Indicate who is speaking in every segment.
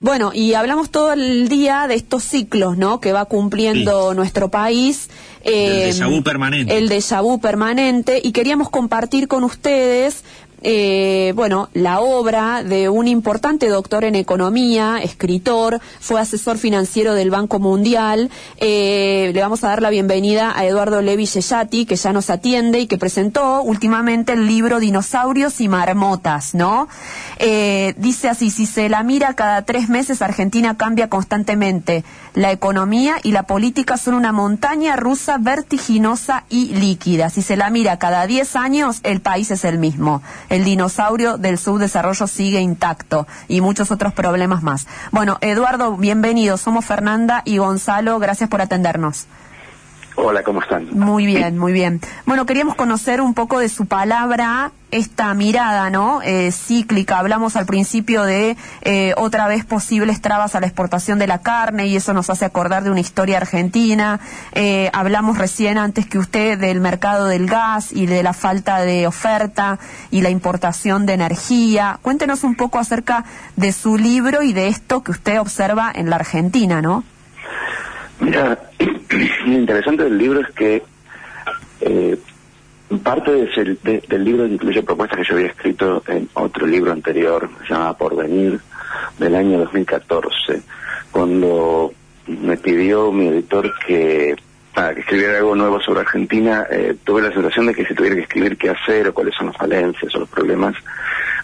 Speaker 1: Bueno, y hablamos todo el día de estos ciclos, ¿no? Que va cumpliendo nuestro país.
Speaker 2: Eh, el déjà vu permanente.
Speaker 1: El déjà vu permanente. Y queríamos compartir con ustedes eh, bueno, la obra de un importante doctor en economía, escritor, fue asesor financiero del Banco Mundial. Eh, le vamos a dar la bienvenida a Eduardo Levi Yeyati, que ya nos atiende y que presentó últimamente el libro Dinosaurios y Marmotas, ¿no? Eh, dice así, si se la mira cada tres meses, Argentina cambia constantemente. La economía y la política son una montaña rusa vertiginosa y líquida. Si se la mira cada diez años, el país es el mismo el dinosaurio del subdesarrollo sigue intacto y muchos otros problemas más. Bueno, Eduardo, bienvenido. Somos Fernanda y Gonzalo. Gracias por atendernos.
Speaker 3: Hola, ¿cómo están?
Speaker 1: Muy bien, muy bien. Bueno, queríamos conocer un poco de su palabra, esta mirada, ¿no? Eh, cíclica. Hablamos al principio de eh, otra vez posibles trabas a la exportación de la carne y eso nos hace acordar de una historia argentina. Eh, hablamos recién antes que usted del mercado del gas y de la falta de oferta y la importación de energía. Cuéntenos un poco acerca de su libro y de esto que usted observa en la Argentina, ¿no?
Speaker 3: Mira, lo interesante del libro es que eh, parte del libro incluye propuestas que yo había escrito en otro libro anterior, se llama Porvenir, del año 2014, cuando me pidió mi editor que para que escribiera algo nuevo sobre Argentina, eh, tuve la sensación de que si tuviera que escribir qué hacer o cuáles son las falencias o los problemas,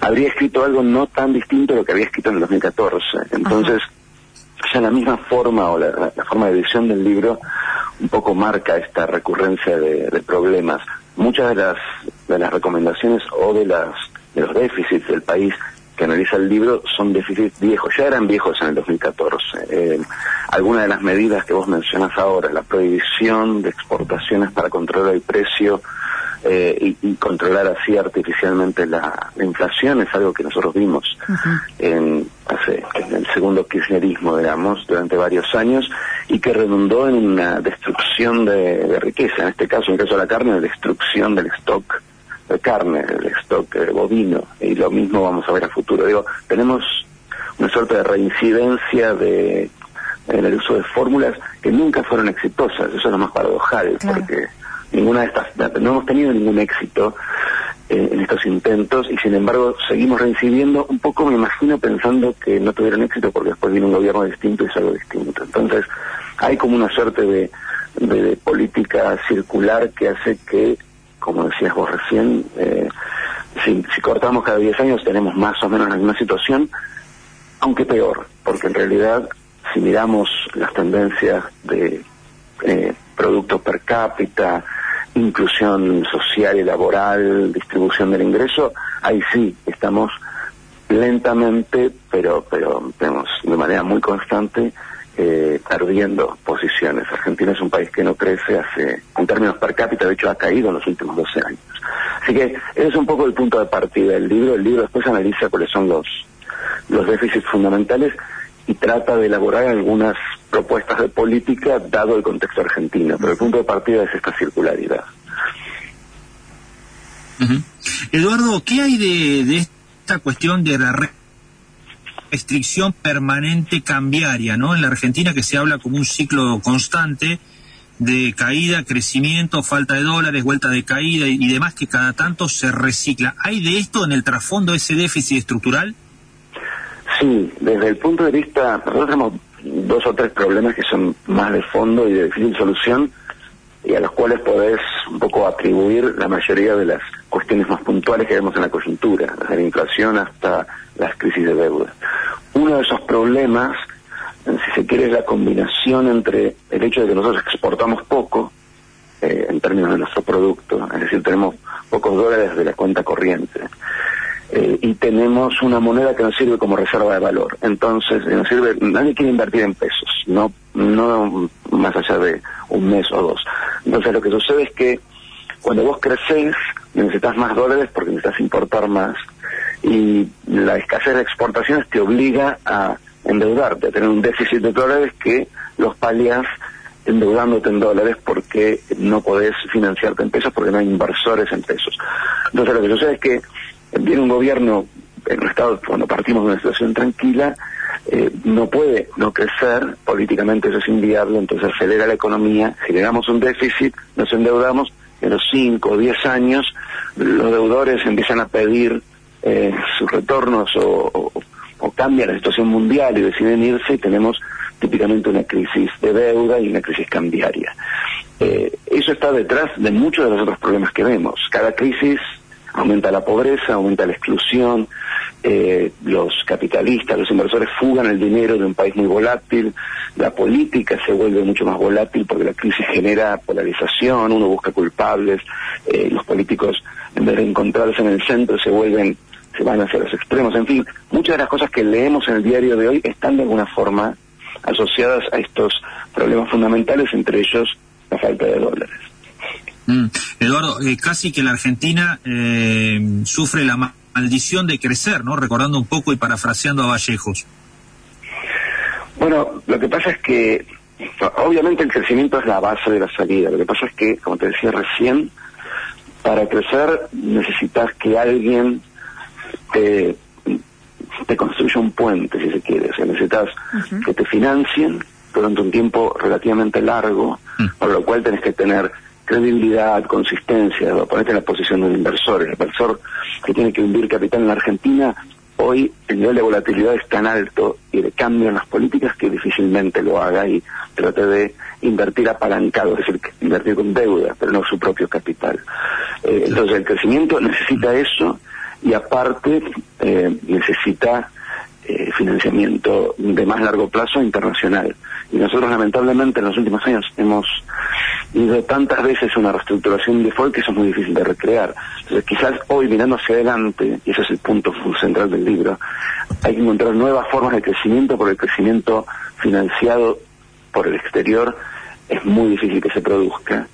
Speaker 3: habría escrito algo no tan distinto a lo que había escrito en el 2014. Entonces, ya la misma forma o la, forma de edición del libro un poco marca esta recurrencia de, problemas. Muchas de las, de las recomendaciones o de, las, de los déficits del país que analiza el libro son déficits viejos, ya eran viejos en el 2014. Eh, algunas de las medidas que vos mencionas ahora, la prohibición de exportaciones para controlar el precio, eh, y, controlar así artificialmente la, inflación es algo que nosotros vimos en, hace, el segundo kirchnerismo, digamos, durante varios años y que redundó en una destrucción de, riqueza. En este caso, en el caso de la carne, destrucción del stock de carne, del stock bovino. Y lo mismo vamos a ver a futuro. Digo, tenemos una suerte de reincidencia de en el uso de fórmulas que nunca fueron exitosas. Eso es lo más paradojal, porque ninguna de estas, no hemos tenido ningún éxito eh, en estos intentos y sin embargo seguimos reincidiendo un poco, me imagino, pensando que no tuvieron éxito porque después viene un gobierno distinto y es algo distinto. Entonces hay como una suerte de, de, política circular que hace que, como decías vos recién, eh, si, si cortamos cada 10 años tenemos más o menos la misma situación, aunque peor, porque en realidad si miramos las tendencias de eh, producto per cápita, inclusión social y laboral, distribución del ingreso, ahí sí estamos lentamente, pero pero de manera muy constante eh, perdiendo posiciones. Argentina es un país que no crece hace, en términos per cápita, de hecho ha caído en los últimos 12 años. Así que ese es un poco el punto de partida del libro. El libro después analiza cuáles son los, los déficits fundamentales y trata de elaborar algunas propuestas de política dado el contexto argentino, pero el punto de partida es esta circularidad.
Speaker 2: Eduardo, ¿qué hay de, esta cuestión de la restricción permanente cambiaria, ¿no? En la Argentina que se habla como un ciclo constante de caída, crecimiento, falta de dólares, vuelta de caída y, y demás que cada tanto se recicla. ¿Hay de esto en el trasfondo ese déficit estructural?
Speaker 3: Sí, desde el punto de vista, nosotros tenemos dos o tres problemas que son más de fondo y de difícil solución y a los cuales podés un poco atribuir la mayoría de las cuestiones más puntuales que vemos en la coyuntura, desde la inflación hasta las crisis de deuda. Uno de esos problemas, si se quiere, es la combinación entre el hecho de que nosotros exportamos poco eh, en términos de nuestro producto, es decir, tenemos pocos dólares de la cuenta corriente, eh, y tenemos una moneda que nos sirve como reserva de valor. Entonces, nos sirve, nadie quiere invertir en pesos, no, no más allá de un mes o dos. Entonces, lo que sucede es que cuando vos creces, necesitas más dólares porque necesitas importar más. Y la escasez de exportaciones te obliga a endeudarte, a tener un déficit de dólares que los palias endeudándote en dólares porque no podés financiarte en pesos porque no hay inversores en pesos. Entonces lo que sucede es que viene un gobierno en un estado, cuando partimos de una situación tranquila, eh, no puede no crecer, políticamente eso es inviable, entonces acelera la economía, generamos un déficit, nos endeudamos, en los 5 o 10 años los deudores empiezan a pedir eh, sus retornos o, o, cambia la situación mundial y deciden irse y tenemos típicamente una crisis de deuda y una crisis cambiaria. Eh, eso está detrás de muchos de los otros problemas que vemos. Cada crisis aumenta la pobreza, aumenta la exclusión, eh, los capitalistas, los inversores fugan el dinero de un país muy volátil, la política se vuelve mucho más volátil porque la crisis genera polarización, uno busca culpables, eh, los políticos en vez de encontrarse en el centro se vuelven, se van hacia los extremos, en fin, muchas de las cosas que leemos en el diario de hoy están de alguna forma asociadas a estos problemas fundamentales, entre ellos la falta de dólares.
Speaker 2: Mm. Eduardo, eh, casi que la Argentina eh, sufre la maldición de crecer, ¿no? Recordando un poco y parafraseando a Vallejos.
Speaker 3: Bueno, lo que pasa es que obviamente el crecimiento es la base de la salida. Lo que pasa es que, como te decía recién, para crecer necesitas que alguien te, te construya un puente, si se quiere. O sea, necesitas que te financien durante un tiempo relativamente largo, mm. por lo cual tenés que tener credibilidad, consistencia, ponerte en la posición de un inversor. El inversor que tiene que hundir capital en la Argentina, hoy el nivel de volatilidad es tan alto y de cambio en las políticas que difícilmente lo haga y trate de invertir apalancado, es decir, invertir con deuda, pero no su propio capital. Eh, entonces el crecimiento necesita eso y aparte eh, necesita eh, financiamiento de más largo plazo internacional. Y nosotros lamentablemente en los últimos años hemos ido tantas veces una reestructuración de default que eso es muy difícil de recrear. Entonces quizás hoy mirando hacia adelante, y ese es el punto central del libro, hay que encontrar nuevas formas de crecimiento porque el crecimiento financiado por el exterior es muy difícil que se produzca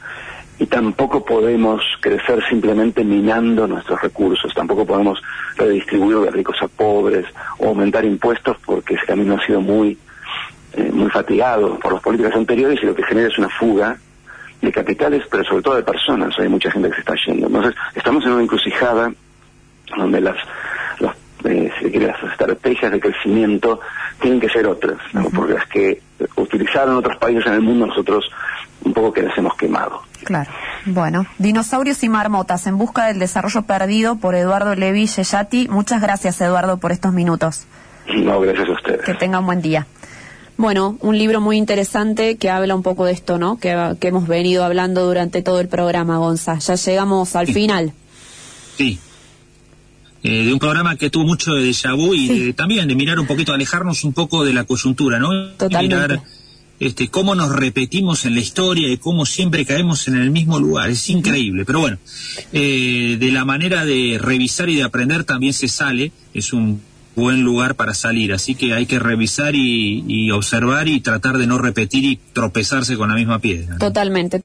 Speaker 3: y tampoco podemos crecer simplemente minando nuestros recursos, tampoco podemos redistribuir de ricos a pobres o aumentar impuestos porque ese camino ha sido muy eh, muy fatigado por las políticas anteriores y lo que genera es una fuga de capitales, pero sobre todo de personas. Hay mucha gente que se está yendo. Entonces, estamos en una encrucijada donde las, las, eh, las estrategias de crecimiento tienen que ser otras, porque las que utilizaron otros países en el mundo nosotros un poco que les hemos quemado.
Speaker 1: Claro. Bueno, Dinosaurios y Marmotas en busca del desarrollo perdido por Eduardo Levi Yeyati. Muchas gracias, Eduardo, por estos minutos.
Speaker 3: No, gracias a ustedes.
Speaker 1: Que tengan buen día. Bueno, un libro muy interesante que habla un poco de esto, ¿no? Que, hemos venido hablando durante todo el programa, Gonza. Ya llegamos al final.
Speaker 2: Sí. Eh, de un programa que tuvo mucho de déjà vu y también de mirar un poquito, alejarnos un poco de la coyuntura, ¿no?
Speaker 1: Totalmente.
Speaker 2: mirar este, cómo nos repetimos en la historia y cómo siempre caemos en el mismo lugar. Es increíble. Pero bueno, eh, de la manera de revisar y de aprender también se sale. Es un buen lugar para salir. Así que hay que revisar y, observar y tratar de no repetir y tropezarse con la misma piedra.
Speaker 1: Totalmente.